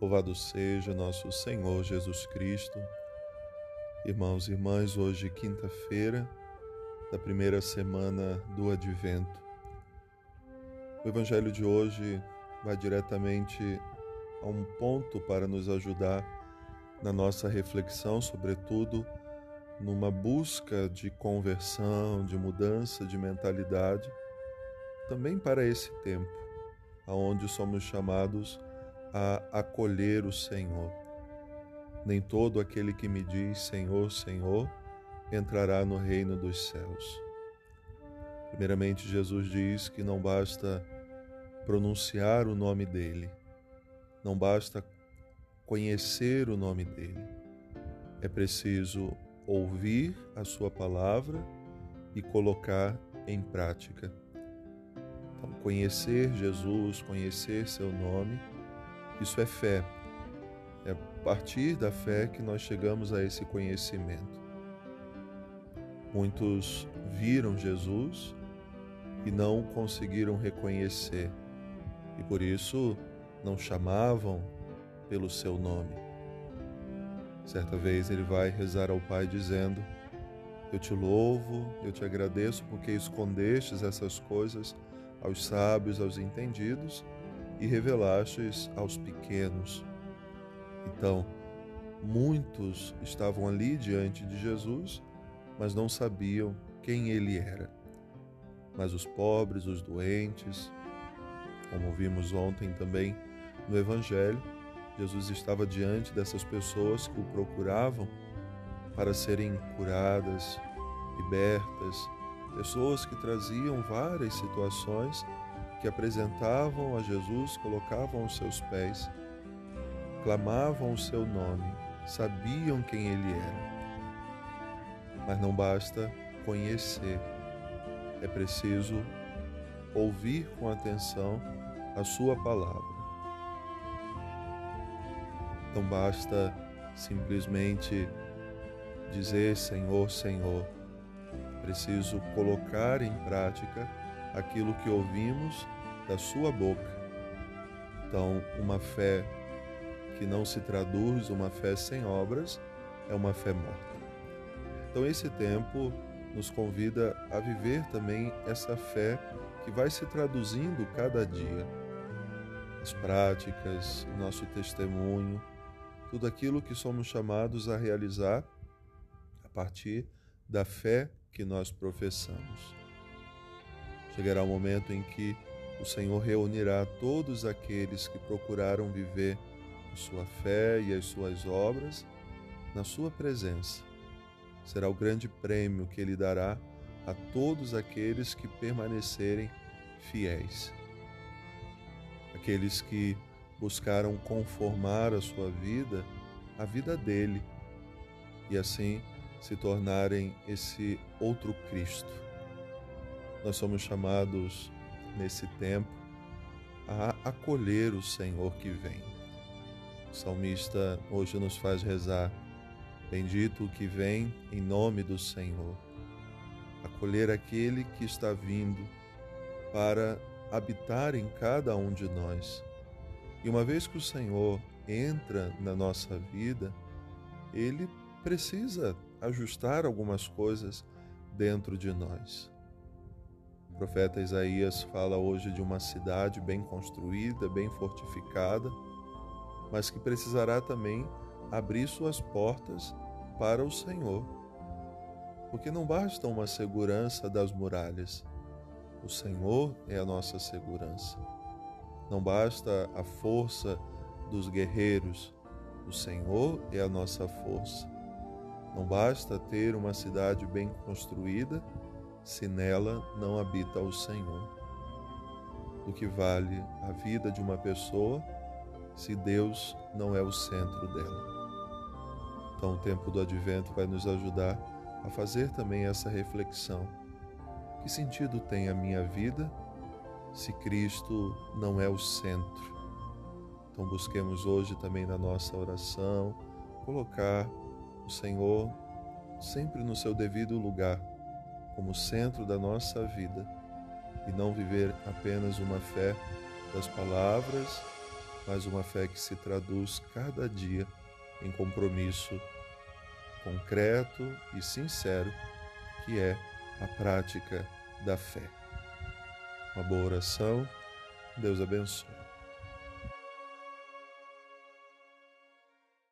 Louvado seja nosso Senhor Jesus Cristo. Irmãos e irmãs, hoje, quinta-feira da primeira semana do Advento. O Evangelho de hoje vai diretamente a um ponto para nos ajudar na nossa reflexão, sobretudo numa busca de conversão, de mudança de mentalidade, também para esse tempo, aonde somos chamados a acolher o Senhor. Nem todo aquele que me diz Senhor, Senhor, entrará no reino dos céus. Primeiramente, Jesus diz que não basta pronunciar o nome dele, não basta conhecer o nome dele, é preciso ouvir a sua palavra e colocar em prática. Então, conhecer Jesus, conhecer seu nome, isso é fé. É a partir da fé que nós chegamos a esse conhecimento. Muitos viram Jesus e não conseguiram reconhecer, e por isso não chamavam pelo seu nome. Certa vez ele vai rezar ao Pai dizendo: Eu te louvo, eu te agradeço porque escondestes essas coisas aos sábios, aos entendidos e revelastes aos pequenos. Então, muitos estavam ali diante de Jesus, mas não sabiam quem ele era. Mas os pobres, os doentes, como vimos ontem também no Evangelho, Jesus estava diante dessas pessoas que o procuravam para serem curadas, libertas, pessoas que traziam várias situações que apresentavam a Jesus, colocavam os seus pés, clamavam o seu nome, sabiam quem ele era. Mas não basta conhecer, é preciso ouvir com atenção a sua palavra. Não basta simplesmente dizer Senhor, Senhor. Preciso colocar em prática aquilo que ouvimos da sua boca. Então, uma fé que não se traduz, uma fé sem obras, é uma fé morta. Então, esse tempo nos convida a viver também essa fé que vai se traduzindo cada dia. As práticas, o nosso testemunho, tudo aquilo que somos chamados a realizar a partir da fé que nós professamos. Chegará o momento em que o Senhor reunirá todos aqueles que procuraram viver a sua fé e as suas obras na sua presença. Será o grande prêmio que ele dará a todos aqueles que permanecerem fiéis. Aqueles que buscaram conformar a sua vida à vida dele e assim se tornarem esse outro Cristo nós somos chamados nesse tempo a acolher o Senhor que vem. O salmista hoje nos faz rezar: Bendito o que vem em nome do Senhor. Acolher aquele que está vindo para habitar em cada um de nós. E uma vez que o Senhor entra na nossa vida, ele precisa ajustar algumas coisas dentro de nós profeta Isaías fala hoje de uma cidade bem construída, bem fortificada, mas que precisará também abrir suas portas para o Senhor. Porque não basta uma segurança das muralhas, o Senhor é a nossa segurança. Não basta a força dos guerreiros, o Senhor é a nossa força. Não basta ter uma cidade bem construída, se nela não habita o Senhor. Do que vale a vida de uma pessoa se Deus não é o centro dela? Então, o tempo do advento vai nos ajudar a fazer também essa reflexão. Que sentido tem a minha vida se Cristo não é o centro? Então, busquemos hoje também na nossa oração colocar o Senhor sempre no seu devido lugar como centro da nossa vida e não viver apenas uma fé das palavras, mas uma fé que se traduz cada dia em compromisso concreto e sincero, que é a prática da fé. Uma boa oração. Deus abençoe.